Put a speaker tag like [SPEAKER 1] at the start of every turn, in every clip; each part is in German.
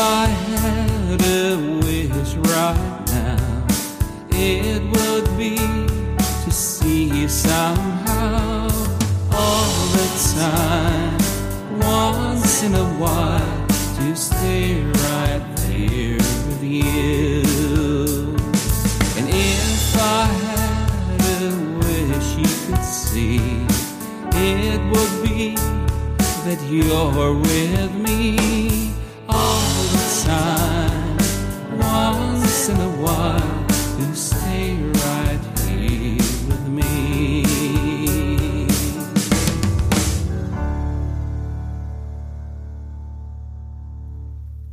[SPEAKER 1] I had a wish right now, it would be to see you somehow all the time, once in a while, to stay right there with you. And if I had a wish you could see, it would be that you're with me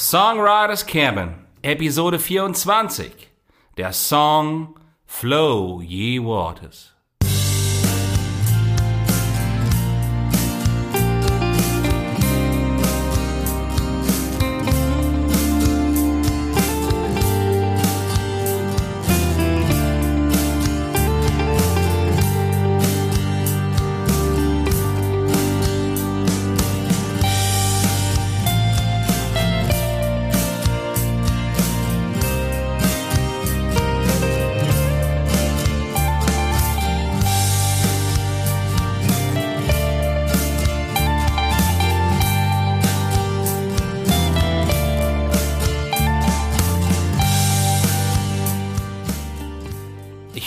[SPEAKER 2] Songwriters Cabin, Episode 24. Der Song Flow Ye Waters.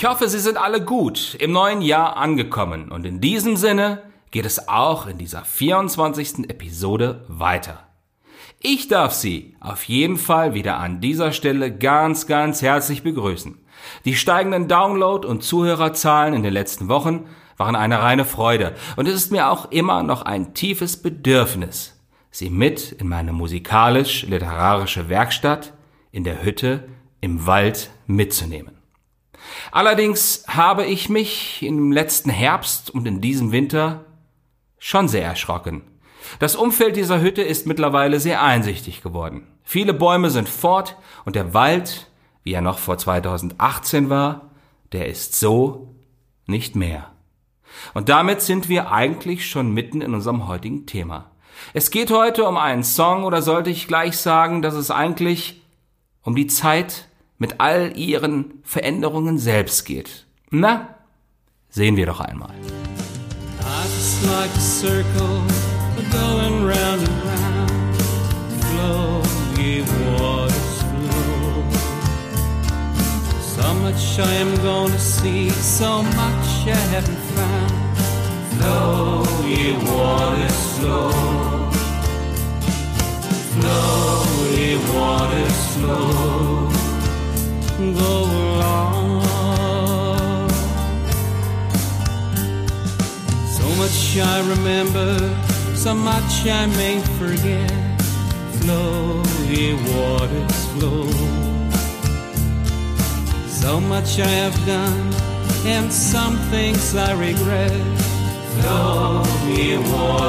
[SPEAKER 2] Ich hoffe, Sie sind alle gut im neuen Jahr angekommen und in diesem Sinne geht es auch in dieser 24. Episode weiter. Ich darf Sie auf jeden Fall wieder an dieser Stelle ganz, ganz herzlich begrüßen. Die steigenden Download- und Zuhörerzahlen in den letzten Wochen waren eine reine Freude und es ist mir auch immer noch ein tiefes Bedürfnis, Sie mit in meine musikalisch-literarische Werkstatt in der Hütte im Wald mitzunehmen. Allerdings habe ich mich im letzten Herbst und in diesem Winter schon sehr erschrocken. Das Umfeld dieser Hütte ist mittlerweile sehr einsichtig geworden. Viele Bäume sind fort und der Wald, wie er noch vor 2018 war, der ist so nicht mehr. Und damit sind wir eigentlich schon mitten in unserem heutigen Thema. Es geht heute um einen Song oder sollte ich gleich sagen, dass es eigentlich um die Zeit mit all ihren Veränderungen selbst geht. Na, sehen wir doch einmal.
[SPEAKER 1] So much I am going see, so much I haven't found. Flow, ye waters, flow. Flow, ye waters, flow. So much I remember, so much I may forget. Flow, ye waters, flow. So much I have done, and some things I regret. Flow, ye waters,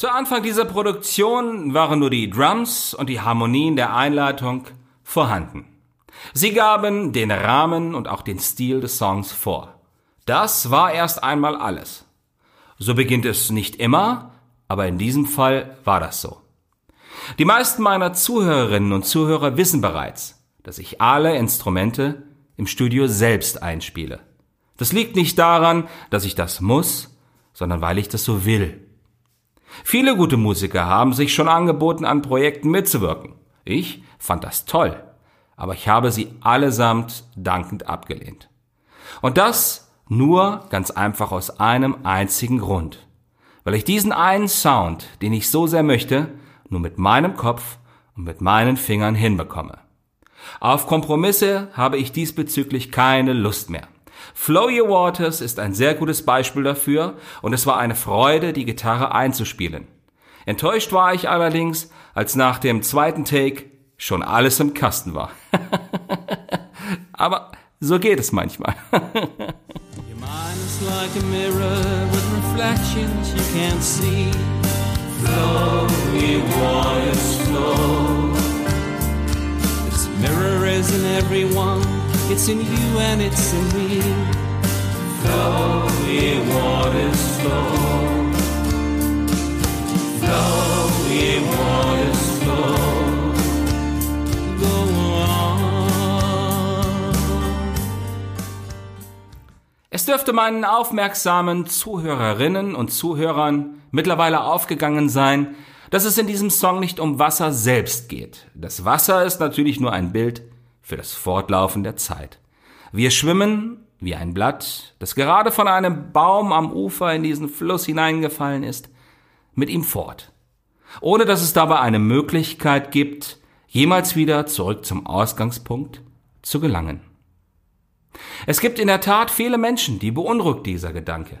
[SPEAKER 2] Zu Anfang dieser Produktion waren nur die Drums und die Harmonien der Einleitung vorhanden. Sie gaben den Rahmen und auch den Stil des Songs vor. Das war erst einmal alles. So beginnt es nicht immer, aber in diesem Fall war das so. Die meisten meiner Zuhörerinnen und Zuhörer wissen bereits, dass ich alle Instrumente im Studio selbst einspiele. Das liegt nicht daran, dass ich das muss, sondern weil ich das so will. Viele gute Musiker haben sich schon angeboten, an Projekten mitzuwirken. Ich fand das toll, aber ich habe sie allesamt dankend abgelehnt. Und das nur ganz einfach aus einem einzigen Grund, weil ich diesen einen Sound, den ich so sehr möchte, nur mit meinem Kopf und mit meinen Fingern hinbekomme. Auf Kompromisse habe ich diesbezüglich keine Lust mehr. Flow Your Waters ist ein sehr gutes Beispiel dafür und es war eine Freude, die Gitarre einzuspielen. Enttäuscht war ich allerdings, als nach dem zweiten Take schon alles im Kasten war. Aber so geht es manchmal.
[SPEAKER 1] Your is. Flow, ye waters flow. This mirror isn't everyone, it's in you and it's in me. Flow, ye waters flow. Flow, ye waters flow. Go on.
[SPEAKER 2] Es dürfte meinen aufmerksamen Zuhörerinnen und Zuhörern mittlerweile aufgegangen sein, dass es in diesem Song nicht um Wasser selbst geht. Das Wasser ist natürlich nur ein Bild für das Fortlaufen der Zeit. Wir schwimmen wie ein Blatt, das gerade von einem Baum am Ufer in diesen Fluss hineingefallen ist, mit ihm fort, ohne dass es dabei eine Möglichkeit gibt, jemals wieder zurück zum Ausgangspunkt zu gelangen. Es gibt in der Tat viele Menschen, die beunruhigt dieser Gedanke.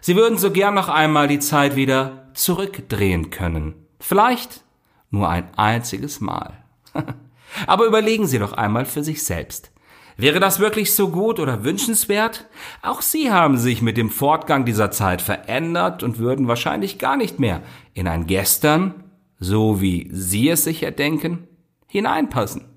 [SPEAKER 2] Sie würden so gern noch einmal die Zeit wieder zurückdrehen können. Vielleicht nur ein einziges Mal. Aber überlegen Sie doch einmal für sich selbst. Wäre das wirklich so gut oder wünschenswert? Auch Sie haben sich mit dem Fortgang dieser Zeit verändert und würden wahrscheinlich gar nicht mehr in ein Gestern, so wie Sie es sich erdenken, hineinpassen.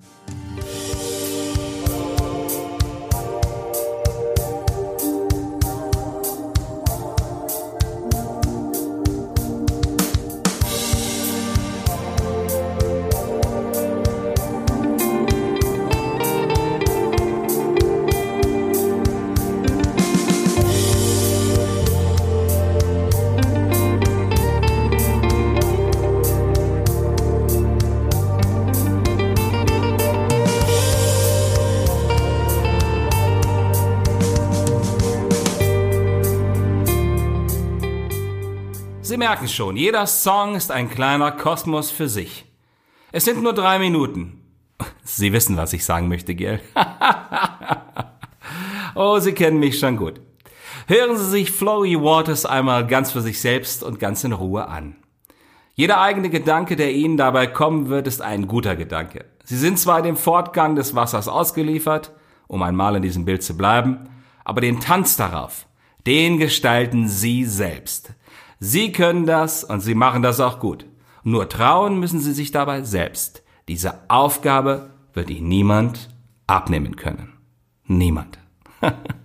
[SPEAKER 2] Sie merken schon, jeder Song ist ein kleiner Kosmos für sich. Es sind nur drei Minuten. Sie wissen, was ich sagen möchte, gell? oh, Sie kennen mich schon gut. Hören Sie sich Flowy Waters einmal ganz für sich selbst und ganz in Ruhe an. Jeder eigene Gedanke, der Ihnen dabei kommen wird, ist ein guter Gedanke. Sie sind zwar dem Fortgang des Wassers ausgeliefert, um einmal in diesem Bild zu bleiben, aber den Tanz darauf, den gestalten Sie selbst. Sie können das und Sie machen das auch gut. Nur trauen müssen Sie sich dabei selbst. Diese Aufgabe wird Ihnen niemand abnehmen können. Niemand.